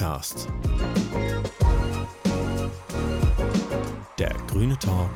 Pöxcast. Der grüne Talk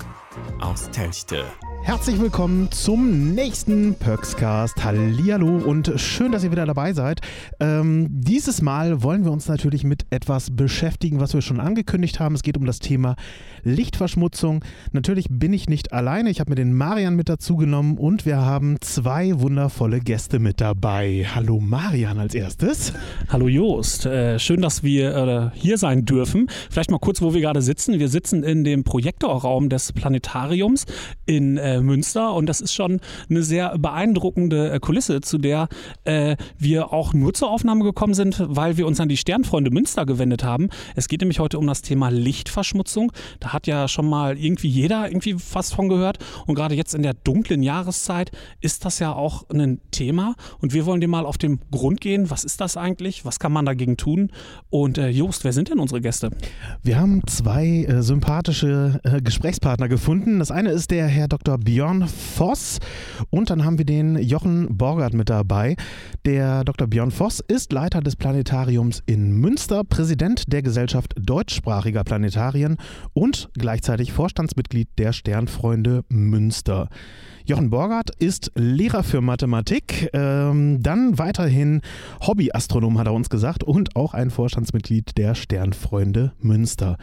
aus Telchte. Herzlich willkommen zum nächsten Perkscast. Hallihallo und schön, dass ihr wieder dabei seid. Ähm, dieses Mal wollen wir uns natürlich mit etwas beschäftigen, was wir schon angekündigt haben. Es geht um das Thema Lichtverschmutzung. Natürlich bin ich nicht alleine. Ich habe mir den Marian mit dazu genommen und wir haben zwei wundervolle Gäste mit dabei. Hallo Marian als erstes. Hallo Joost. Äh, schön, dass wir äh, hier sein dürfen. Vielleicht mal kurz, wo wir gerade sitzen. Wir sitzen in dem Projektorraum des Planetariums in äh, Münster und das ist schon eine sehr beeindruckende äh, Kulisse, zu der äh, wir auch nur zur Aufnahme gekommen sind, weil wir uns an die Sternfreunde Münster gewendet haben. Es geht nämlich heute um das Thema Lichtverschmutzung. Da hat ja schon mal irgendwie jeder irgendwie fast von gehört und gerade jetzt in der dunklen Jahreszeit ist das ja auch ein Thema und wir wollen dem mal auf den Grund gehen. Was ist das eigentlich? Was kann man dagegen tun? Und äh, Jost, wer sind denn unsere Gäste? Wir haben zwei äh, sympathische äh, Gesprächspartner gefunden. Das eine ist der Herr Dr. Björn Voss und dann haben wir den Jochen Borgert mit dabei. Der Dr. Björn Voss ist Leiter des Planetariums in Münster, Präsident der Gesellschaft deutschsprachiger Planetarien und gleichzeitig Vorstandsmitglied der Sternfreunde Münster. Jochen Borgert ist Lehrer für Mathematik, ähm, dann weiterhin Hobbyastronom, hat er uns gesagt, und auch ein Vorstandsmitglied der Sternfreunde Münster.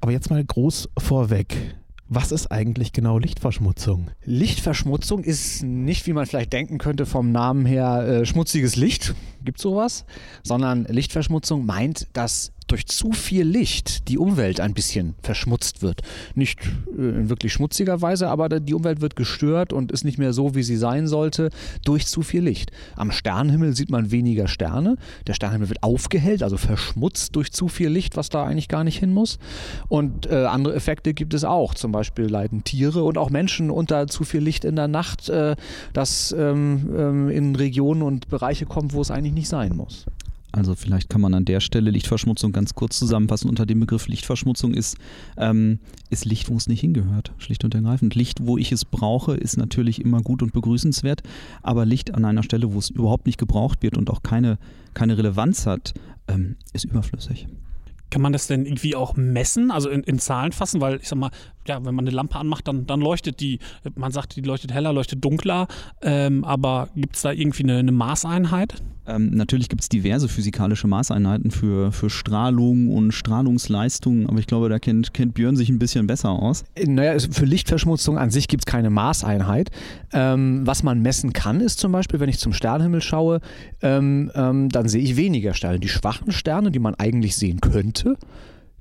Aber jetzt mal groß vorweg. Was ist eigentlich genau Lichtverschmutzung? Lichtverschmutzung ist nicht, wie man vielleicht denken könnte, vom Namen her äh, schmutziges Licht. Gibt sowas? Sondern Lichtverschmutzung meint, dass durch zu viel Licht die Umwelt ein bisschen verschmutzt wird. Nicht äh, in wirklich schmutziger Weise, aber die Umwelt wird gestört und ist nicht mehr so, wie sie sein sollte, durch zu viel Licht. Am Sternenhimmel sieht man weniger Sterne. Der Sternenhimmel wird aufgehellt, also verschmutzt durch zu viel Licht, was da eigentlich gar nicht hin muss. Und äh, andere Effekte gibt es auch. Zum Beispiel leiden Tiere und auch Menschen unter zu viel Licht in der Nacht, äh, das ähm, ähm, in Regionen und Bereiche kommt, wo es eigentlich nicht sein muss. Also vielleicht kann man an der Stelle Lichtverschmutzung ganz kurz zusammenfassen. Unter dem Begriff Lichtverschmutzung ist, ähm, ist Licht, wo es nicht hingehört, schlicht und ergreifend. Licht, wo ich es brauche, ist natürlich immer gut und begrüßenswert, aber Licht an einer Stelle, wo es überhaupt nicht gebraucht wird und auch keine, keine Relevanz hat, ähm, ist überflüssig. Kann man das denn irgendwie auch messen, also in, in, Zahlen fassen? Weil ich sag mal, ja, wenn man eine Lampe anmacht, dann, dann leuchtet die, man sagt, die leuchtet heller, leuchtet dunkler, ähm, aber gibt es da irgendwie eine, eine Maßeinheit? Ähm, natürlich gibt es diverse physikalische Maßeinheiten für, für Strahlung und Strahlungsleistung, aber ich glaube, da kennt, kennt Björn sich ein bisschen besser aus. Naja, für Lichtverschmutzung an sich gibt es keine Maßeinheit. Ähm, was man messen kann, ist zum Beispiel, wenn ich zum Sternenhimmel schaue, ähm, ähm dann sehe ich weniger Sterne. Die schwachen Sterne, die man eigentlich sehen könnte,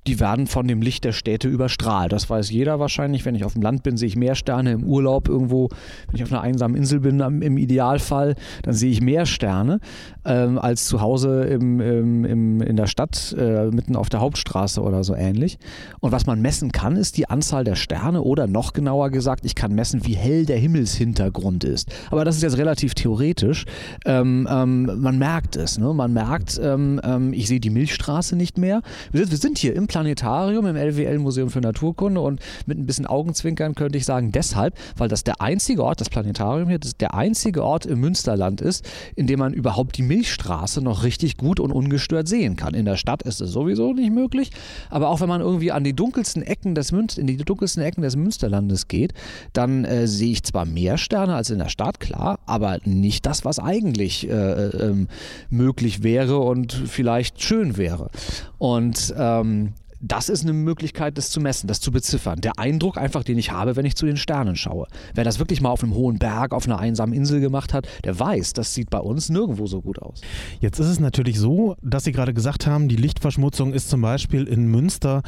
die werden von dem Licht der Städte überstrahlt. Das weiß jeder wahrscheinlich. Wenn ich auf dem Land bin, sehe ich mehr Sterne. Im Urlaub irgendwo, wenn ich auf einer einsamen Insel bin, im Idealfall, dann sehe ich mehr Sterne ähm, als zu Hause im, im, im, in der Stadt, äh, mitten auf der Hauptstraße oder so ähnlich. Und was man messen kann, ist die Anzahl der Sterne oder noch genauer gesagt, ich kann messen, wie hell der Himmelshintergrund ist. Aber das ist jetzt relativ theoretisch. Ähm, ähm, man merkt es. Ne? Man merkt, ähm, ähm, ich sehe die Milchstraße nicht mehr. Wir sind, wir sind hier im Planetarium, im LWL Museum für Naturkunde und mit ein bisschen Augenzwinkern könnte ich sagen, deshalb, weil das der einzige Ort, das Planetarium hier, das der einzige Ort im Münsterland ist, in dem man überhaupt die Milchstraße noch richtig gut und ungestört sehen kann. In der Stadt ist es sowieso nicht möglich, aber auch wenn man irgendwie an die dunkelsten Ecken des Münster, in die dunkelsten Ecken des Münsterlandes geht, dann äh, sehe ich zwar mehr Sterne als in der Stadt, klar, aber nicht das, was eigentlich äh, äh, ähm, möglich wäre und vielleicht schön wäre. Und ähm, das ist eine Möglichkeit, das zu messen, das zu beziffern. Der Eindruck einfach, den ich habe, wenn ich zu den Sternen schaue. Wer das wirklich mal auf einem hohen Berg, auf einer einsamen Insel gemacht hat, der weiß, das sieht bei uns nirgendwo so gut aus. Jetzt ist es natürlich so, dass Sie gerade gesagt haben, die Lichtverschmutzung ist zum Beispiel in Münster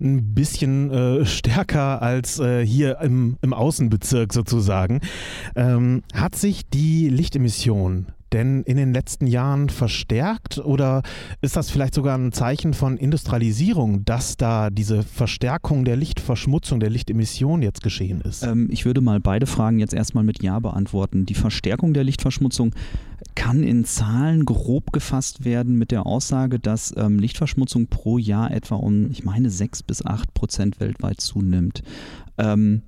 ein bisschen äh, stärker als äh, hier im, im Außenbezirk sozusagen. Ähm, hat sich die Lichtemission denn in den letzten Jahren verstärkt oder ist das vielleicht sogar ein Zeichen von Industrialisierung, dass da diese Verstärkung der Lichtverschmutzung, der Lichtemission jetzt geschehen ist? Ähm, ich würde mal beide Fragen jetzt erstmal mit Ja beantworten. Die Verstärkung der Lichtverschmutzung kann in Zahlen grob gefasst werden mit der Aussage, dass ähm, Lichtverschmutzung pro Jahr etwa um, ich meine, 6 bis 8 Prozent weltweit zunimmt. Ähm,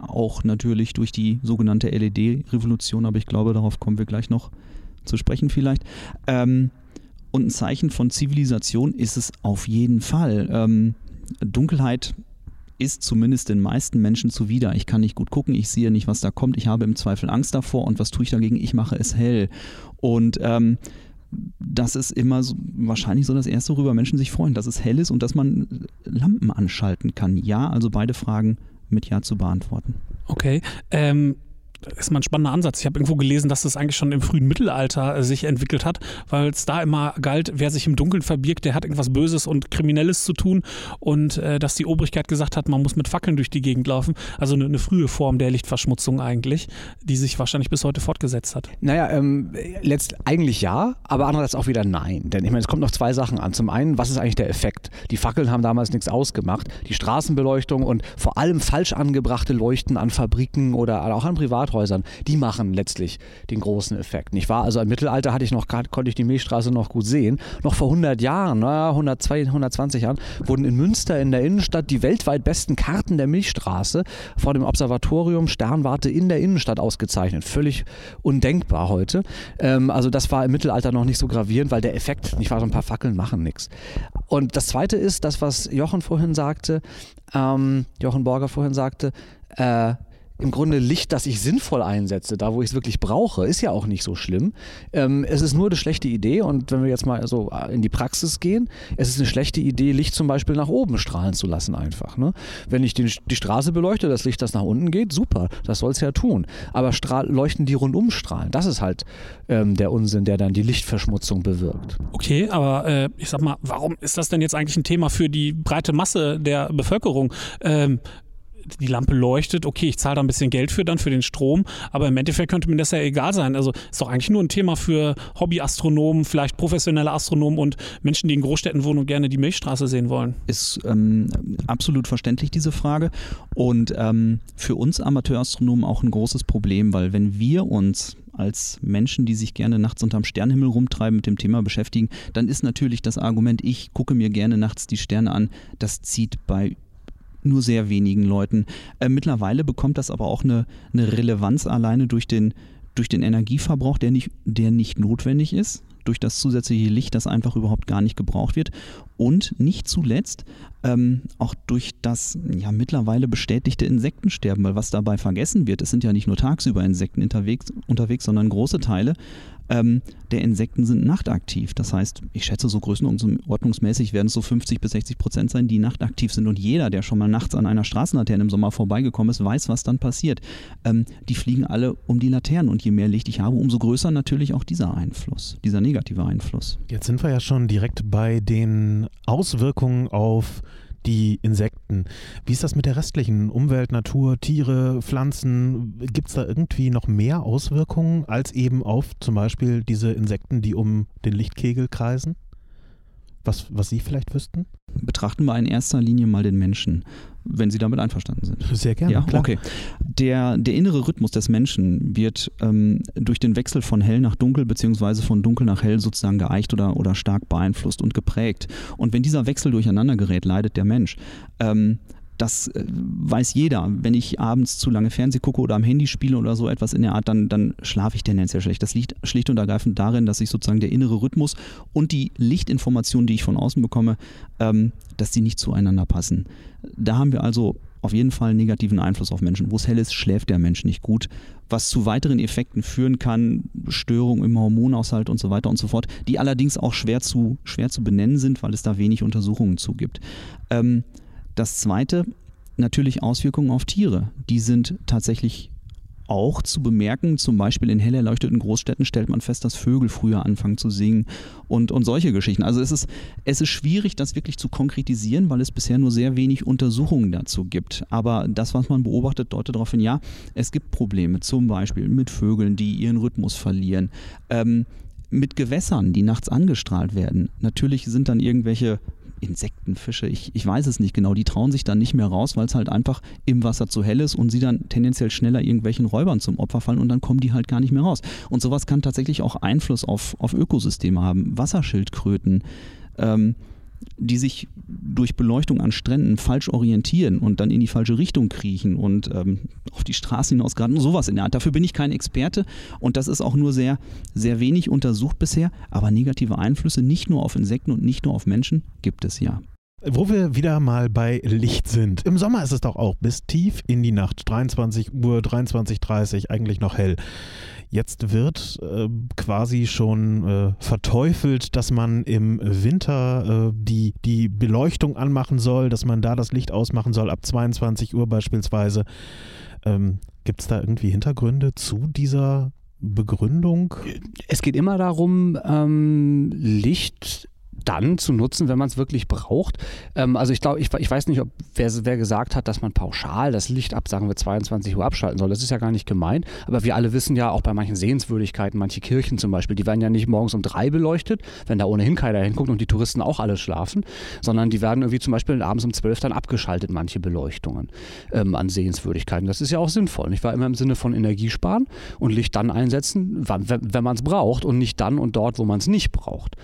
auch natürlich durch die sogenannte LED-Revolution, aber ich glaube, darauf kommen wir gleich noch zu sprechen vielleicht. Ähm, Und ein Zeichen von Zivilisation ist es auf jeden Fall. Ähm, Dunkelheit ist zumindest den meisten Menschen zuwider. Ich kann nicht gut gucken, ich sehe nicht, was da kommt, ich habe im Zweifel Angst davor und was tue ich dagegen? Ich mache es hell. Und ähm, das ist immer so, wahrscheinlich so das Erste, worüber Menschen sich freuen, dass es hell ist und dass man Lampen anschalten kann. Ja, also beide Fragen mit Ja zu beantworten. Okay. Ähm, ist mal ein spannender Ansatz. Ich habe irgendwo gelesen, dass das eigentlich schon im frühen Mittelalter äh, sich entwickelt hat, weil es da immer galt, wer sich im Dunkeln verbirgt, der hat irgendwas Böses und Kriminelles zu tun und äh, dass die Obrigkeit gesagt hat, man muss mit Fackeln durch die Gegend laufen. Also eine, eine, frühe Form der Lichtverschmutzung eigentlich, die sich wahrscheinlich bis heute fortgesetzt hat. Naja, ähm, letzt, eigentlich ja, aber andererseits auch wieder nein. Denn ich meine, es kommt noch zwei Sachen an. Zum einen, was ist eigentlich der Effekt? Die Fackeln haben damals nichts ausgemacht. Die Straßenbeleuchtung und vor allem falsch angebrachte Leuchten an Fabriken oder auch an Privathäusern Krankenhäusern, die machen letztlich den großen Effekt. Nicht wahr? Also im Mittelalter hatte ich noch, konnte ich die Milchstraße noch gut sehen. Noch vor 100 Jahren, na, 102, 120 Jahren, wurden in Münster in der Innenstadt die weltweit besten Karten der Milchstraße vor dem Observatorium Sternwarte in der Innenstadt ausgezeichnet. Völlig undenkbar heute. Ähm, also das war im Mittelalter noch nicht so gravierend, weil der Effekt, nicht wahr, so ein paar Fackeln machen nichts. Und das Zweite ist, das, was Jochen vorhin sagte, ähm, Jochen Borger vorhin sagte, äh, im Grunde Licht, das ich sinnvoll einsetze, da wo ich es wirklich brauche, ist ja auch nicht so schlimm. Ähm, es ist nur eine schlechte Idee und wenn wir jetzt mal so äh, in die Praxis gehen, es ist eine schlechte Idee, Licht zum Beispiel nach oben strahlen zu lassen einfach. Ne? Wenn ich den, die Straße beleuchte, das Licht, das nach unten geht, super, das soll es ja tun. Aber strahl, leuchten die rundum strahlen, das ist halt ähm, der Unsinn, der dann die Lichtverschmutzung bewirkt. Okay, aber äh, ich sag mal, warum ist das denn jetzt eigentlich ein Thema für die breite Masse der Bevölkerung? Ähm, die Lampe leuchtet, okay, ich zahle da ein bisschen Geld für dann für den Strom, aber im Endeffekt könnte mir das ja egal sein. Also ist doch eigentlich nur ein Thema für Hobbyastronomen, vielleicht professionelle Astronomen und Menschen, die in Großstädten wohnen und gerne die Milchstraße sehen wollen. Ist ähm, absolut verständlich, diese Frage. Und ähm, für uns Amateurastronomen auch ein großes Problem, weil wenn wir uns als Menschen, die sich gerne nachts unterm Sternenhimmel rumtreiben, mit dem Thema beschäftigen, dann ist natürlich das Argument, ich gucke mir gerne nachts die Sterne an, das zieht bei nur sehr wenigen Leuten. Äh, mittlerweile bekommt das aber auch eine, eine Relevanz alleine durch den, durch den Energieverbrauch, der nicht, der nicht notwendig ist durch das zusätzliche Licht, das einfach überhaupt gar nicht gebraucht wird. Und nicht zuletzt ähm, auch durch das ja mittlerweile bestätigte Insektensterben, weil was dabei vergessen wird, es sind ja nicht nur tagsüber Insekten unterwegs, unterwegs sondern große Teile ähm, der Insekten sind nachtaktiv. Das heißt, ich schätze, so größenordnungsmäßig werden es so 50 bis 60 Prozent sein, die nachtaktiv sind. Und jeder, der schon mal nachts an einer Straßenlaterne im Sommer vorbeigekommen ist, weiß, was dann passiert. Ähm, die fliegen alle um die Laternen. Und je mehr Licht ich habe, umso größer natürlich auch dieser Einfluss, dieser negative Einfluss. Jetzt sind wir ja schon direkt bei den Auswirkungen auf die Insekten. Wie ist das mit der restlichen Umwelt, Natur, Tiere, Pflanzen? Gibt es da irgendwie noch mehr Auswirkungen als eben auf zum Beispiel diese Insekten, die um den Lichtkegel kreisen? Was, was Sie vielleicht wüssten? Betrachten wir in erster Linie mal den Menschen, wenn Sie damit einverstanden sind. Sehr gerne. Ja, klar. okay. Der, der innere Rhythmus des Menschen wird ähm, durch den Wechsel von hell nach dunkel beziehungsweise von dunkel nach hell sozusagen geeicht oder, oder stark beeinflusst und geprägt. Und wenn dieser Wechsel durcheinander gerät, leidet der Mensch. Ähm, das äh, weiß jeder. Wenn ich abends zu lange Fernseh gucke oder am Handy spiele oder so etwas in der Art, dann, dann schlafe ich tendenziell schlecht. Das liegt schlicht und ergreifend darin, dass sich sozusagen der innere Rhythmus und die Lichtinformationen, die ich von außen bekomme, ähm, dass die nicht zueinander passen. Da haben wir also auf jeden Fall einen negativen Einfluss auf Menschen. Wo es hell ist, schläft der Mensch nicht gut, was zu weiteren Effekten führen kann, Störungen im Hormonaushalt und so weiter und so fort, die allerdings auch schwer zu, schwer zu benennen sind, weil es da wenig Untersuchungen zu gibt. Ähm, das zweite, natürlich Auswirkungen auf Tiere. Die sind tatsächlich auch zu bemerken. Zum Beispiel in hell erleuchteten Großstädten stellt man fest, dass Vögel früher anfangen zu singen und, und solche Geschichten. Also es ist, es ist schwierig, das wirklich zu konkretisieren, weil es bisher nur sehr wenig Untersuchungen dazu gibt. Aber das, was man beobachtet, deutet darauf hin, ja, es gibt Probleme, zum Beispiel mit Vögeln, die ihren Rhythmus verlieren. Ähm, mit Gewässern, die nachts angestrahlt werden. Natürlich sind dann irgendwelche Insekten, Fische, ich, ich weiß es nicht genau, die trauen sich dann nicht mehr raus, weil es halt einfach im Wasser zu hell ist und sie dann tendenziell schneller irgendwelchen Räubern zum Opfer fallen und dann kommen die halt gar nicht mehr raus. Und sowas kann tatsächlich auch Einfluss auf, auf Ökosysteme haben. Wasserschildkröten, ähm, die sich durch Beleuchtung an Stränden falsch orientieren und dann in die falsche Richtung kriechen und ähm, auf die Straße hinaus gerade sowas in der Art. Dafür bin ich kein Experte und das ist auch nur sehr, sehr wenig untersucht bisher. Aber negative Einflüsse nicht nur auf Insekten und nicht nur auf Menschen gibt es ja. Wo wir wieder mal bei Licht sind. Im Sommer ist es doch auch bis tief in die Nacht, 23 Uhr, 23.30 Uhr, eigentlich noch hell. Jetzt wird äh, quasi schon äh, verteufelt, dass man im Winter äh, die, die Beleuchtung anmachen soll, dass man da das Licht ausmachen soll, ab 22 Uhr beispielsweise. Ähm, Gibt es da irgendwie Hintergründe zu dieser Begründung? Es geht immer darum, ähm, Licht dann zu nutzen, wenn man es wirklich braucht. Ähm, also ich glaube, ich, ich, weiß nicht, ob wer, wer, gesagt hat, dass man pauschal das Licht ab, sagen wir 22 Uhr abschalten soll. Das ist ja gar nicht gemeint. Aber wir alle wissen ja auch bei manchen Sehenswürdigkeiten, manche Kirchen zum Beispiel, die werden ja nicht morgens um drei beleuchtet, wenn da ohnehin keiner hinguckt und die Touristen auch alle schlafen, sondern die werden irgendwie zum Beispiel abends um zwölf dann abgeschaltet, manche Beleuchtungen ähm, an Sehenswürdigkeiten. Das ist ja auch sinnvoll. Ich war immer im Sinne von Energiesparen und Licht dann einsetzen, wenn, wenn man es braucht und nicht dann und dort, wo man es nicht braucht.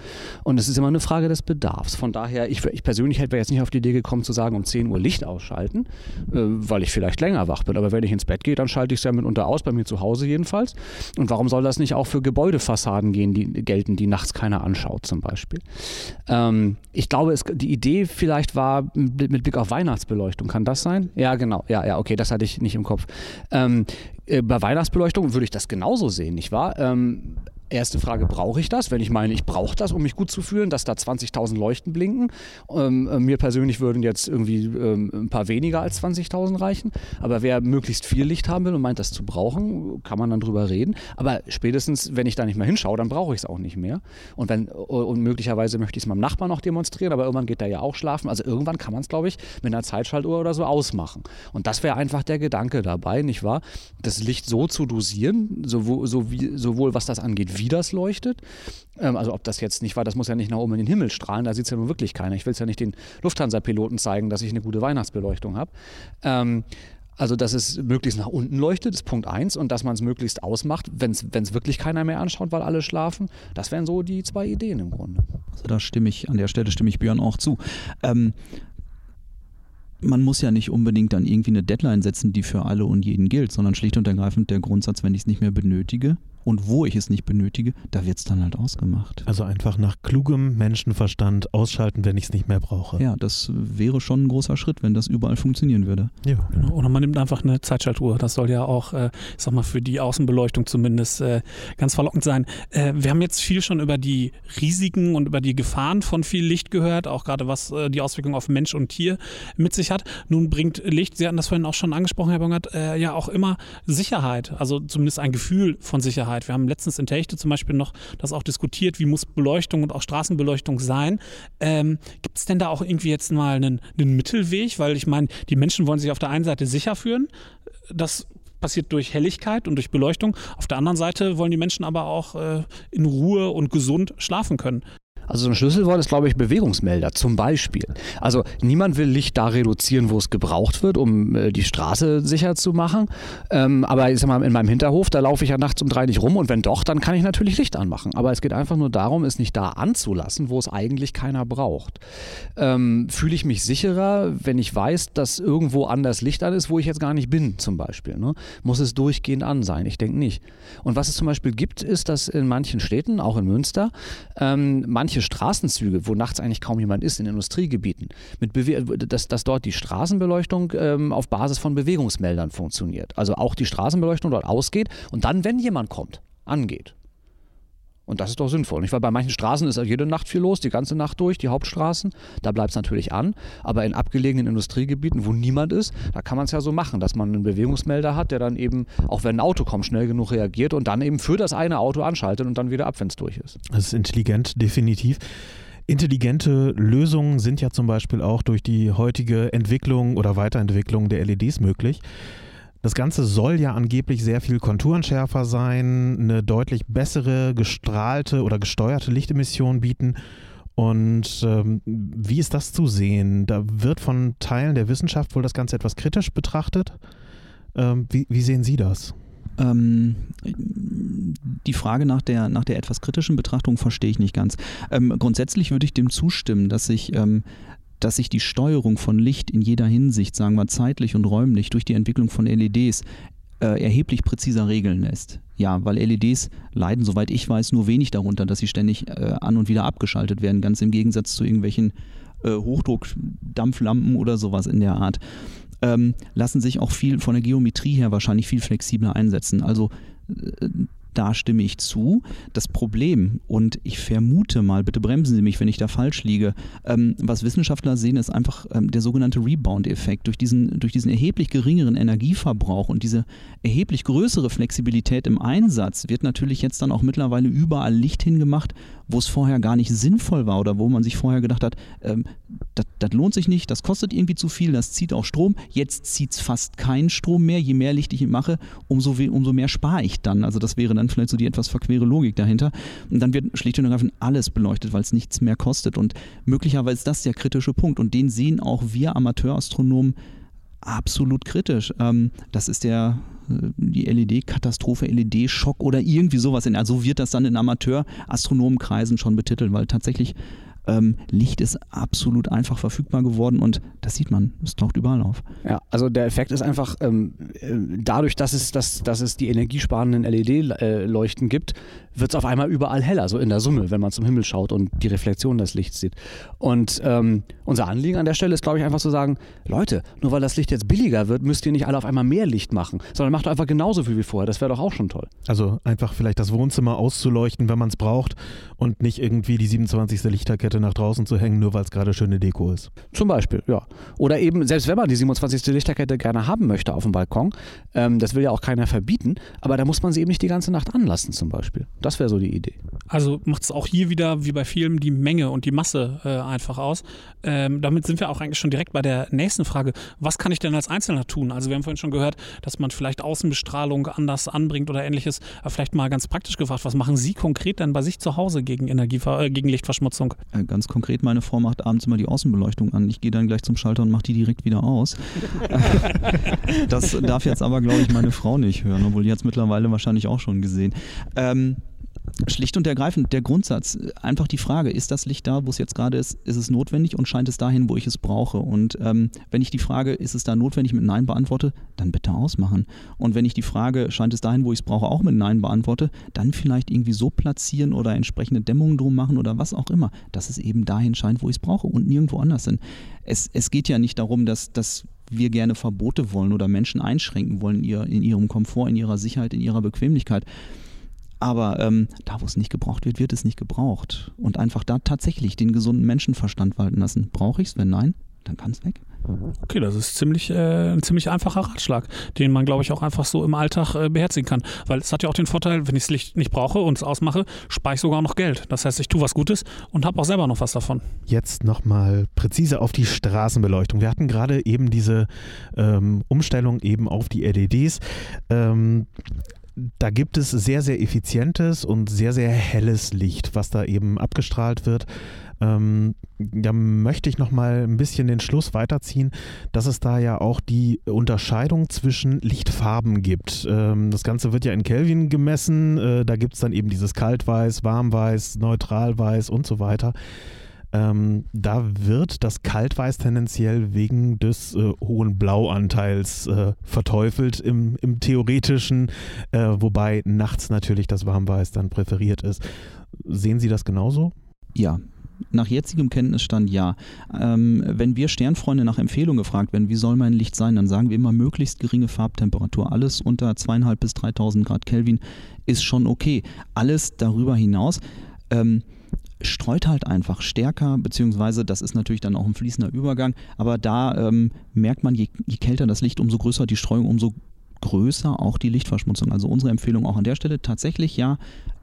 Und es ist immer eine Frage, Frage des Bedarfs. Von daher, ich, ich persönlich hätte jetzt nicht auf die Idee gekommen zu sagen, um 10 Uhr Licht ausschalten, äh, weil ich vielleicht länger wach bin. Aber wenn ich ins Bett gehe, dann schalte ich es ja mitunter aus, bei mir zu Hause jedenfalls. Und warum soll das nicht auch für Gebäudefassaden gehen, die, gelten, die nachts keiner anschaut zum Beispiel? Ähm, ich glaube, es, die Idee vielleicht war mit, mit Blick auf Weihnachtsbeleuchtung. Kann das sein? Ja, genau. Ja, ja, okay, das hatte ich nicht im Kopf. Ähm, äh, bei Weihnachtsbeleuchtung würde ich das genauso sehen, nicht wahr? Ähm, Erste Frage, brauche ich das? Wenn ich meine, ich brauche das, um mich gut zu fühlen, dass da 20.000 Leuchten blinken. Ähm, äh, mir persönlich würden jetzt irgendwie ähm, ein paar weniger als 20.000 reichen. Aber wer möglichst viel Licht haben will und meint, das zu brauchen, kann man dann drüber reden. Aber spätestens, wenn ich da nicht mehr hinschaue, dann brauche ich es auch nicht mehr. Und, wenn, und möglicherweise möchte ich es meinem Nachbarn noch demonstrieren, aber irgendwann geht der ja auch schlafen. Also irgendwann kann man es, glaube ich, mit einer Zeitschaltuhr oder so ausmachen. Und das wäre einfach der Gedanke dabei, nicht wahr? Das Licht so zu dosieren, sowohl, sowohl was das angeht, wie wie das leuchtet. Ähm, also ob das jetzt nicht war, das muss ja nicht nach oben in den Himmel strahlen, da sieht es ja nun wirklich keiner. Ich will es ja nicht den Lufthansa-Piloten zeigen, dass ich eine gute Weihnachtsbeleuchtung habe. Ähm, also, dass es möglichst nach unten leuchtet, ist Punkt 1 und dass man es möglichst ausmacht, wenn es wirklich keiner mehr anschaut, weil alle schlafen. Das wären so die zwei Ideen im Grunde. Also da stimme ich, an der Stelle stimme ich Björn auch zu. Ähm, man muss ja nicht unbedingt dann irgendwie eine Deadline setzen, die für alle und jeden gilt, sondern schlicht und ergreifend der Grundsatz, wenn ich es nicht mehr benötige, und wo ich es nicht benötige, da wird es dann halt ausgemacht. Also einfach nach klugem Menschenverstand ausschalten, wenn ich es nicht mehr brauche. Ja, das wäre schon ein großer Schritt, wenn das überall funktionieren würde. Ja. Genau. Oder man nimmt einfach eine Zeitschaltuhr. Das soll ja auch, äh, ich sag mal, für die Außenbeleuchtung zumindest äh, ganz verlockend sein. Äh, wir haben jetzt viel schon über die Risiken und über die Gefahren von viel Licht gehört, auch gerade was äh, die Auswirkungen auf Mensch und Tier mit sich hat. Nun bringt Licht, Sie hatten das vorhin auch schon angesprochen, Herr Bongert, äh, ja auch immer Sicherheit, also zumindest ein Gefühl von Sicherheit. Sicherheit. Wir haben letztens in Techte zum Beispiel noch das auch diskutiert, wie muss Beleuchtung und auch Straßenbeleuchtung sein. Ähm, Gibt es denn da auch irgendwie jetzt mal einen, einen Mittelweg? Weil ich meine, die Menschen wollen sich auf der einen Seite sicher fühlen. Das passiert durch Helligkeit und durch Beleuchtung. Auf der anderen Seite wollen die Menschen aber auch äh, in Ruhe und gesund schlafen können. Also so ein Schlüsselwort ist, glaube ich, Bewegungsmelder zum Beispiel. Also niemand will Licht da reduzieren, wo es gebraucht wird, um äh, die Straße sicher zu machen. Ähm, aber ich sag mal, in meinem Hinterhof, da laufe ich ja nachts um drei nicht rum und wenn doch, dann kann ich natürlich Licht anmachen. Aber es geht einfach nur darum, es nicht da anzulassen, wo es eigentlich keiner braucht. Ähm, Fühle ich mich sicherer, wenn ich weiß, dass irgendwo anders Licht an ist, wo ich jetzt gar nicht bin, zum Beispiel. Ne? Muss es durchgehend an sein? Ich denke nicht. Und was es zum Beispiel gibt, ist, dass in manchen Städten, auch in Münster, ähm, manche Straßenzüge, wo nachts eigentlich kaum jemand ist, in Industriegebieten, mit dass, dass dort die Straßenbeleuchtung ähm, auf Basis von Bewegungsmeldern funktioniert. Also auch die Straßenbeleuchtung dort ausgeht und dann, wenn jemand kommt, angeht. Und das ist doch sinnvoll. Nicht? Weil bei manchen Straßen ist jede Nacht viel los, die ganze Nacht durch, die Hauptstraßen. Da bleibt es natürlich an. Aber in abgelegenen Industriegebieten, wo niemand ist, da kann man es ja so machen, dass man einen Bewegungsmelder hat, der dann eben, auch wenn ein Auto kommt, schnell genug reagiert und dann eben für das eine Auto anschaltet und dann wieder ab, wenn es durch ist. Das ist intelligent, definitiv. Intelligente Lösungen sind ja zum Beispiel auch durch die heutige Entwicklung oder Weiterentwicklung der LEDs möglich. Das Ganze soll ja angeblich sehr viel konturenschärfer sein, eine deutlich bessere gestrahlte oder gesteuerte Lichtemission bieten. Und ähm, wie ist das zu sehen? Da wird von Teilen der Wissenschaft wohl das Ganze etwas kritisch betrachtet. Ähm, wie, wie, sehen Sie das? Ähm, die Frage nach der, nach der etwas kritischen Betrachtung verstehe ich nicht ganz. Ähm, grundsätzlich würde ich dem zustimmen, dass sich, ähm, dass sich die Steuerung von Licht in jeder Hinsicht, sagen wir zeitlich und räumlich, durch die Entwicklung von LEDs äh, erheblich präziser regeln lässt. Ja, weil LEDs leiden, soweit ich weiß, nur wenig darunter, dass sie ständig äh, an und wieder abgeschaltet werden, ganz im Gegensatz zu irgendwelchen äh, Hochdruckdampflampen oder sowas in der Art. Ähm, lassen sich auch viel von der Geometrie her wahrscheinlich viel flexibler einsetzen. Also äh, da stimme ich zu. Das Problem, und ich vermute mal, bitte bremsen Sie mich, wenn ich da falsch liege, ähm, was Wissenschaftler sehen, ist einfach ähm, der sogenannte Rebound-Effekt. Durch diesen, durch diesen erheblich geringeren Energieverbrauch und diese erheblich größere Flexibilität im Einsatz wird natürlich jetzt dann auch mittlerweile überall Licht hingemacht, wo es vorher gar nicht sinnvoll war oder wo man sich vorher gedacht hat, ähm, das lohnt sich nicht, das kostet irgendwie zu viel, das zieht auch Strom. Jetzt zieht es fast keinen Strom mehr. Je mehr Licht ich mache, umso, umso mehr spare ich dann. Also das wäre dann vielleicht so die etwas verquere Logik dahinter. Und dann wird schlicht und ergreifend alles beleuchtet, weil es nichts mehr kostet. Und möglicherweise ist das der kritische Punkt. Und den sehen auch wir Amateurastronomen absolut kritisch. Ähm, das ist der äh, die LED-Katastrophe, LED-Schock oder irgendwie sowas. Also wird das dann in Amateur-Astronomenkreisen schon betitelt, weil tatsächlich ähm, Licht ist absolut einfach verfügbar geworden und das sieht man, es taucht überall auf. Ja, also der Effekt ist einfach ähm, äh, dadurch, dass es, dass, dass es die energiesparenden LED-Leuchten gibt, wird es auf einmal überall heller, so in der Summe, wenn man zum Himmel schaut und die Reflexion des Lichts sieht. Und ähm, unser Anliegen an der Stelle ist, glaube ich, einfach zu sagen, Leute, nur weil das Licht jetzt billiger wird, müsst ihr nicht alle auf einmal mehr Licht machen, sondern macht einfach genauso viel wie vorher. Das wäre doch auch schon toll. Also einfach vielleicht das Wohnzimmer auszuleuchten, wenn man es braucht und nicht irgendwie die 27. Lichterkette nach draußen zu hängen, nur weil es gerade schöne Deko ist. Zum Beispiel, ja. Oder eben, selbst wenn man die 27. Lichterkette gerne haben möchte auf dem Balkon, ähm, das will ja auch keiner verbieten, aber da muss man sie eben nicht die ganze Nacht anlassen zum Beispiel. Das wäre so die Idee. Also macht es auch hier wieder, wie bei Filmen, die Menge und die Masse äh, einfach aus. Ähm, damit sind wir auch eigentlich schon direkt bei der nächsten Frage. Was kann ich denn als Einzelner tun? Also wir haben vorhin schon gehört, dass man vielleicht Außenbestrahlung anders anbringt oder ähnliches. Aber vielleicht mal ganz praktisch gefragt, was machen Sie konkret denn bei sich zu Hause gegen, Energie, äh, gegen Lichtverschmutzung? Äh, ganz konkret, meine Frau macht abends immer die Außenbeleuchtung an. Ich gehe dann gleich zum Schalter und mache die direkt wieder aus. das darf jetzt aber, glaube ich, meine Frau nicht hören, obwohl die hat es mittlerweile wahrscheinlich auch schon gesehen. Ähm, Schlicht und ergreifend der Grundsatz. Einfach die Frage, ist das Licht da, wo es jetzt gerade ist, ist es notwendig und scheint es dahin, wo ich es brauche? Und ähm, wenn ich die Frage, ist es da notwendig, mit Nein beantworte, dann bitte ausmachen. Und wenn ich die Frage, scheint es dahin, wo ich es brauche, auch mit Nein beantworte, dann vielleicht irgendwie so platzieren oder entsprechende Dämmungen drum machen oder was auch immer, dass es eben dahin scheint, wo ich es brauche und nirgendwo anders sind. Es, es geht ja nicht darum, dass, dass wir gerne Verbote wollen oder Menschen einschränken wollen in, ihr, in ihrem Komfort, in ihrer Sicherheit, in ihrer Bequemlichkeit. Aber ähm, da, wo es nicht gebraucht wird, wird es nicht gebraucht. Und einfach da tatsächlich den gesunden Menschenverstand walten lassen. Brauche ich es? Wenn nein, dann kann es weg. Okay, das ist ziemlich, äh, ein ziemlich einfacher Ratschlag, den man, glaube ich, auch einfach so im Alltag äh, beherzigen kann. Weil es hat ja auch den Vorteil, wenn ich das Licht nicht brauche und es ausmache, spare ich sogar noch Geld. Das heißt, ich tue was Gutes und habe auch selber noch was davon. Jetzt nochmal präzise auf die Straßenbeleuchtung. Wir hatten gerade eben diese ähm, Umstellung eben auf die LEDs. Ähm, da gibt es sehr, sehr effizientes und sehr, sehr helles Licht, was da eben abgestrahlt wird. Ähm, da möchte ich noch mal ein bisschen den Schluss weiterziehen, dass es da ja auch die Unterscheidung zwischen Lichtfarben gibt. Ähm, das Ganze wird ja in Kelvin gemessen. Äh, da gibt es dann eben dieses Kaltweiß, Warmweiß, Neutralweiß und so weiter. Ähm, da wird das Kaltweiß tendenziell wegen des äh, hohen Blauanteils äh, verteufelt im, im theoretischen, äh, wobei nachts natürlich das Warmweiß dann präferiert ist. Sehen Sie das genauso? Ja, nach jetzigem Kenntnisstand ja. Ähm, wenn wir Sternfreunde nach Empfehlung gefragt werden, wie soll mein Licht sein, dann sagen wir immer möglichst geringe Farbtemperatur. Alles unter 2.500 bis 3.000 Grad Kelvin ist schon okay. Alles darüber hinaus ähm, streut halt einfach stärker, beziehungsweise das ist natürlich dann auch ein fließender Übergang, aber da ähm, merkt man, je, je kälter das Licht, umso größer die Streuung, umso größer auch die Lichtverschmutzung. Also unsere Empfehlung auch an der Stelle tatsächlich ja,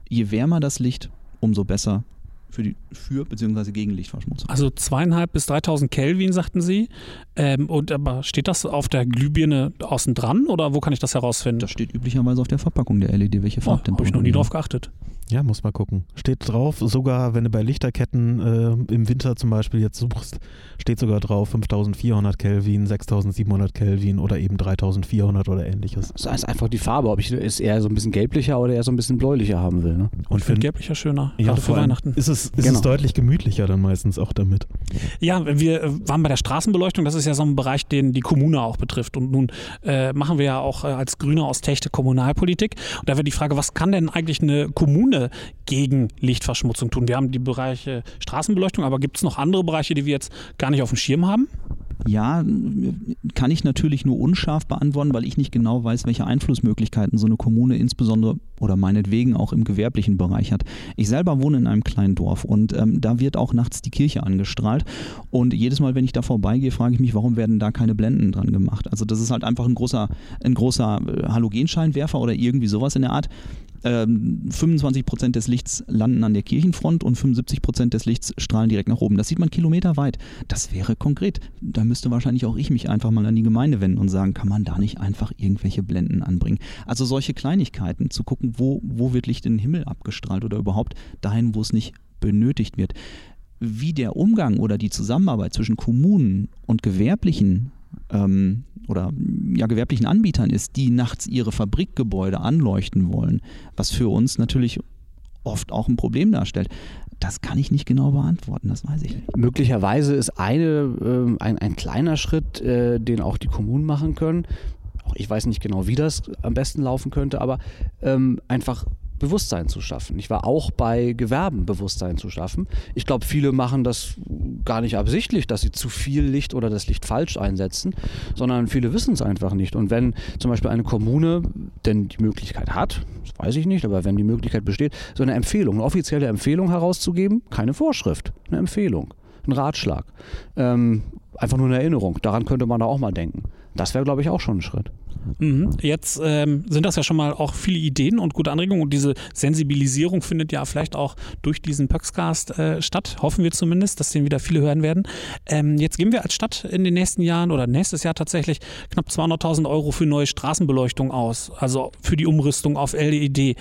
je wärmer das Licht, umso besser für, die, für bzw. gegen Lichtverschmutzung. Also zweieinhalb bis 3000 Kelvin, sagten Sie. Ähm, und aber steht das auf der Glühbirne außen dran oder wo kann ich das herausfinden? Das steht üblicherweise auf der Verpackung der LED, welche Farbtemperatur. Oh, habe ich noch nie drauf geachtet. Ja, muss mal gucken. Steht drauf, sogar wenn du bei Lichterketten äh, im Winter zum Beispiel jetzt suchst, steht sogar drauf 5400 Kelvin, 6700 Kelvin oder eben 3400 oder ähnliches. Das heißt einfach die Farbe, ob ich es eher so ein bisschen gelblicher oder eher so ein bisschen bläulicher haben will. Ne? Und für gelblicher schöner, ja, gerade für Weihnachten. Ist es, ist Genau. es deutlich gemütlicher dann meistens auch damit. Ja, wir äh, waren bei der Straßenbeleuchtung. Das ist ja so ein Bereich, den die Kommune auch betrifft. Und nun äh, machen wir ja auch äh, als Grüne aus Techte Kommunalpolitik. Und da wäre die Frage, was kann denn eigentlich eine Kommune gegen Lichtverschmutzung tun? Wir haben die Bereiche Straßenbeleuchtung, aber gibt es noch andere Bereiche, die wir jetzt gar nicht auf dem Schirm haben? Ja, kann ich natürlich nur unscharf beantworten, weil ich nicht genau weiß, welche Einflussmöglichkeiten so eine Kommune insbesondere oder meinetwegen auch im gewerblichen Bereich hat. Ich selber wohne in einem kleinen Dorf und ähm, da wird auch nachts die Kirche angestrahlt. Und jedes Mal, wenn ich da vorbeigehe, frage ich mich, warum werden da keine Blenden dran gemacht? Also das ist halt einfach ein großer, ein großer äh, Halogenscheinwerfer oder irgendwie sowas in der Art. Ähm, 25% des Lichts landen an der Kirchenfront und 75% des Lichts strahlen direkt nach oben. Das sieht man kilometerweit. Das wäre konkret. Da müsste wahrscheinlich auch ich mich einfach mal an die Gemeinde wenden und sagen, kann man da nicht einfach irgendwelche Blenden anbringen? Also solche Kleinigkeiten, zu gucken, wo, wo wird Licht in den Himmel abgestrahlt oder überhaupt dahin, wo es nicht benötigt wird. Wie der Umgang oder die Zusammenarbeit zwischen Kommunen und gewerblichen ähm, oder ja, gewerblichen Anbietern ist, die nachts ihre Fabrikgebäude anleuchten wollen, was für uns natürlich oft auch ein Problem darstellt. Das kann ich nicht genau beantworten, das weiß ich nicht. Möglicherweise ist eine, ähm, ein, ein kleiner Schritt, äh, den auch die Kommunen machen können. Auch ich weiß nicht genau, wie das am besten laufen könnte, aber ähm, einfach Bewusstsein zu schaffen. Ich war auch bei Gewerben Bewusstsein zu schaffen. Ich glaube, viele machen das gar nicht absichtlich, dass sie zu viel Licht oder das Licht falsch einsetzen, sondern viele wissen es einfach nicht. Und wenn zum Beispiel eine Kommune denn die Möglichkeit hat, das weiß ich nicht, aber wenn die Möglichkeit besteht, so eine Empfehlung, eine offizielle Empfehlung herauszugeben, keine Vorschrift, eine Empfehlung, ein Ratschlag, ähm, einfach nur eine Erinnerung, daran könnte man da auch mal denken. Das wäre, glaube ich, auch schon ein Schritt. Mhm. Jetzt ähm, sind das ja schon mal auch viele Ideen und gute Anregungen und diese Sensibilisierung findet ja vielleicht auch durch diesen Pöxcast äh, statt, hoffen wir zumindest, dass den wieder viele hören werden. Ähm, jetzt geben wir als Stadt in den nächsten Jahren oder nächstes Jahr tatsächlich knapp 200.000 Euro für neue Straßenbeleuchtung aus, also für die Umrüstung auf LED.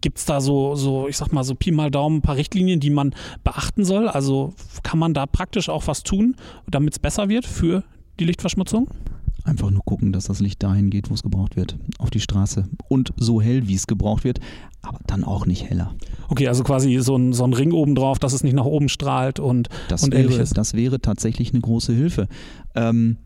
Gibt es da so, so, ich sag mal, so Pi mal Daumen ein paar Richtlinien, die man beachten soll? Also kann man da praktisch auch was tun, damit es besser wird für die Lichtverschmutzung? Einfach nur gucken, dass das Licht dahin geht, wo es gebraucht wird, auf die Straße. Und so hell, wie es gebraucht wird, aber dann auch nicht heller. Okay, also quasi so ein, so ein Ring oben drauf, dass es nicht nach oben strahlt und, Das, und wäre, ähnliches. das wäre tatsächlich eine große Hilfe. Ähm,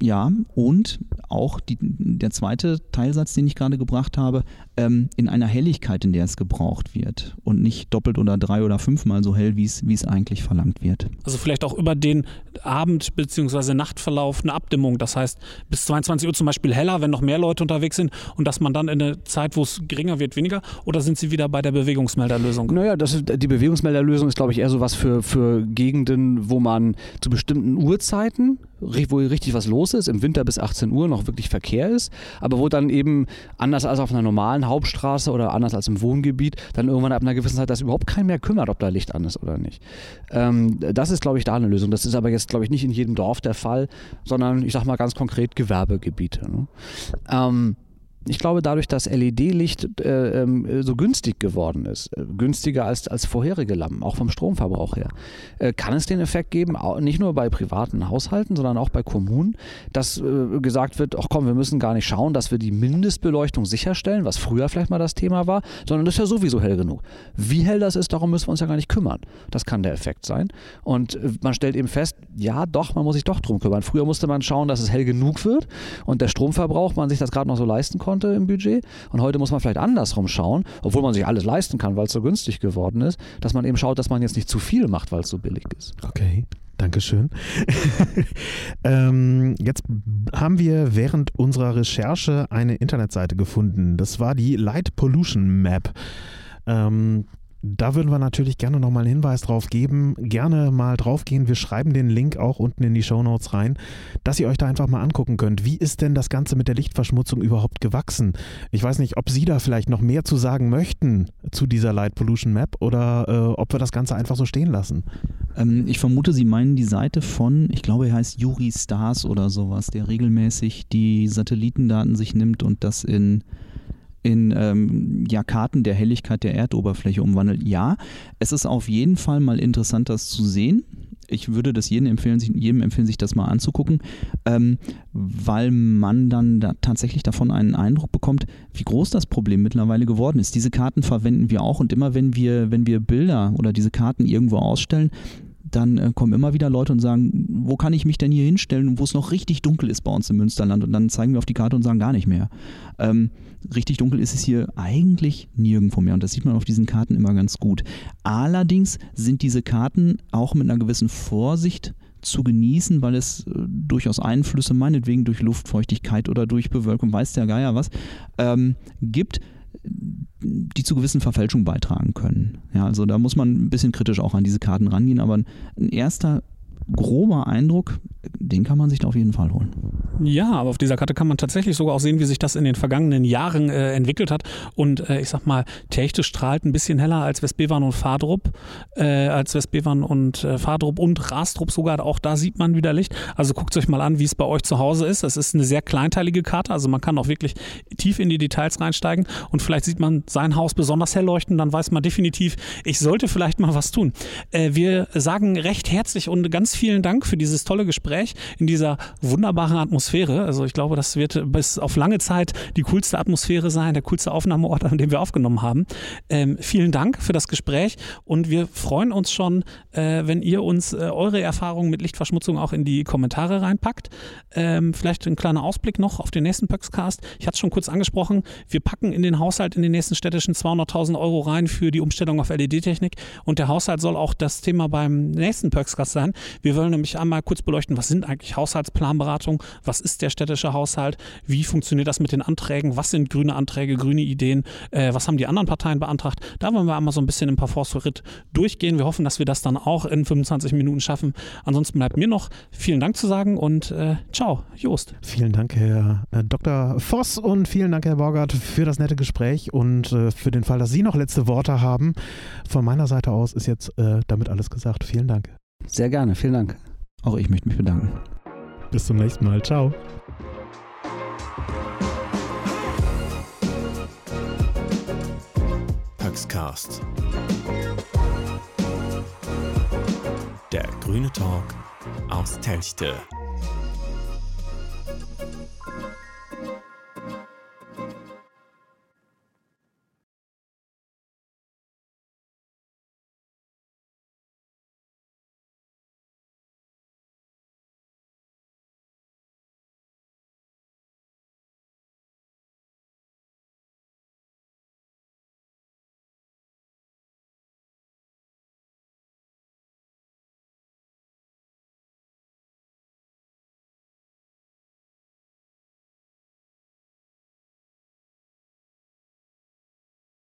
ja, und auch die, der zweite Teilsatz, den ich gerade gebracht habe, ähm, in einer Helligkeit, in der es gebraucht wird und nicht doppelt oder drei oder fünfmal so hell, wie es wie es eigentlich verlangt wird. Also vielleicht auch über den Abend- bzw. Nachtverlauf eine Abdimmung. Das heißt, bis 22 Uhr zum Beispiel heller, wenn noch mehr Leute unterwegs sind und dass man dann in der Zeit, wo es geringer wird, weniger? Oder sind Sie wieder bei der Bewegungsmelderlösung? Naja, das ist, die Bewegungsmelderlösung ist, glaube ich, eher so was für, für Gegenden, wo man zu bestimmten Uhrzeiten, wo richtig was los ist, im Winter bis 18 Uhr noch wirklich Verkehr ist, aber wo dann eben anders als auf einer normalen Hauptstraße oder anders als im Wohngebiet, dann irgendwann ab einer gewissen Zeit das überhaupt keinen mehr kümmert, ob da Licht an ist oder nicht. Ähm, das ist, glaube ich, da eine Lösung. Das ist aber jetzt, glaube ich, nicht in jedem Dorf der Fall, sondern ich sage mal ganz konkret Gewerbegebiete. Ne? Ähm, ich glaube, dadurch, dass LED-Licht äh, ähm, so günstig geworden ist, äh, günstiger als, als vorherige Lampen, auch vom Stromverbrauch her, äh, kann es den Effekt geben, au- nicht nur bei privaten Haushalten, sondern auch bei Kommunen, dass äh, gesagt wird, ach komm, wir müssen gar nicht schauen, dass wir die Mindestbeleuchtung sicherstellen, was früher vielleicht mal das Thema war, sondern das ist ja sowieso hell genug. Wie hell das ist, darum müssen wir uns ja gar nicht kümmern. Das kann der Effekt sein. Und man stellt eben fest, ja doch, man muss sich doch drum kümmern. Früher musste man schauen, dass es hell genug wird und der Stromverbrauch, man sich das gerade noch so leisten konnte im Budget. Und heute muss man vielleicht andersrum schauen, obwohl man sich alles leisten kann, weil es so günstig geworden ist, dass man eben schaut, dass man jetzt nicht zu viel macht, weil es so billig ist. Okay, Dankeschön. ähm, jetzt haben wir während unserer Recherche eine Internetseite gefunden. Das war die Light Pollution Map. Ähm, da würden wir natürlich gerne nochmal einen Hinweis drauf geben. Gerne mal draufgehen. Wir schreiben den Link auch unten in die Shownotes rein, dass ihr euch da einfach mal angucken könnt. Wie ist denn das Ganze mit der Lichtverschmutzung überhaupt gewachsen? Ich weiß nicht, ob Sie da vielleicht noch mehr zu sagen möchten zu dieser Light Pollution Map oder äh, ob wir das Ganze einfach so stehen lassen. Ähm, ich vermute, Sie meinen die Seite von, ich glaube, er heißt Yuri Stars oder sowas, der regelmäßig die Satellitendaten sich nimmt und das in, in ähm, ja, Karten der Helligkeit der Erdoberfläche umwandelt. Ja, es ist auf jeden Fall mal interessant, das zu sehen. Ich würde das jedem empfehlen, sich, jedem empfehlen, sich das mal anzugucken, ähm, weil man dann da tatsächlich davon einen Eindruck bekommt, wie groß das Problem mittlerweile geworden ist. Diese Karten verwenden wir auch und immer wenn wir, wenn wir Bilder oder diese Karten irgendwo ausstellen, dann äh, kommen immer wieder Leute und sagen, wo kann ich mich denn hier hinstellen, wo es noch richtig dunkel ist bei uns im Münsterland. Und dann zeigen wir auf die Karte und sagen gar nicht mehr. Ähm, richtig dunkel ist es hier eigentlich nirgendwo mehr. Und das sieht man auf diesen Karten immer ganz gut. Allerdings sind diese Karten auch mit einer gewissen Vorsicht zu genießen, weil es äh, durchaus Einflüsse, meinetwegen durch Luftfeuchtigkeit oder durch Bewölkung, weiß der Geier was, ähm, gibt die zu gewissen Verfälschungen beitragen können. Ja, also da muss man ein bisschen kritisch auch an diese Karten rangehen, aber ein erster grober Eindruck, den kann man sich da auf jeden Fall holen. Ja, aber auf dieser Karte kann man tatsächlich sogar auch sehen, wie sich das in den vergangenen Jahren äh, entwickelt hat. Und äh, ich sag mal, Techte strahlt ein bisschen heller als Westbevan und Fadrup, äh, als Westbevan und äh, Fadrup und Rastrup sogar. Auch da sieht man wieder Licht. Also guckt euch mal an, wie es bei euch zu Hause ist. Es ist eine sehr kleinteilige Karte, also man kann auch wirklich tief in die Details reinsteigen und vielleicht sieht man sein Haus besonders hell leuchten. Dann weiß man definitiv, ich sollte vielleicht mal was tun. Äh, wir sagen recht herzlich und ganz vielen Dank für dieses tolle Gespräch in dieser wunderbaren Atmosphäre. Also ich glaube, das wird bis auf lange Zeit die coolste Atmosphäre sein, der coolste Aufnahmeort, an dem wir aufgenommen haben. Ähm, vielen Dank für das Gespräch und wir freuen uns schon, äh, wenn ihr uns äh, eure Erfahrungen mit Lichtverschmutzung auch in die Kommentare reinpackt. Ähm, vielleicht ein kleiner Ausblick noch auf den nächsten Pöxcast. Ich hatte es schon kurz angesprochen, wir packen in den Haushalt in den nächsten städtischen 200.000 Euro rein für die Umstellung auf LED-Technik und der Haushalt soll auch das Thema beim nächsten Pöxcast sein. Wir wollen nämlich einmal kurz beleuchten, was sind eigentlich Haushaltsplanberatung, was ist der städtische Haushalt, wie funktioniert das mit den Anträgen, was sind grüne Anträge, grüne Ideen, äh, was haben die anderen Parteien beantragt. Da wollen wir einmal so ein bisschen im Parforce-Ritt durchgehen. Wir hoffen, dass wir das dann auch in 25 Minuten schaffen. Ansonsten bleibt mir noch vielen Dank zu sagen und äh, ciao, Jost. Vielen Dank, Herr äh, Dr. Voss und vielen Dank, Herr Borgert, für das nette Gespräch und äh, für den Fall, dass Sie noch letzte Worte haben. Von meiner Seite aus ist jetzt äh, damit alles gesagt. Vielen Dank. Sehr gerne, vielen Dank. Auch ich möchte mich bedanken. Bis zum nächsten Mal. Ciao. Paxcast. Der grüne Talk aus Telchte.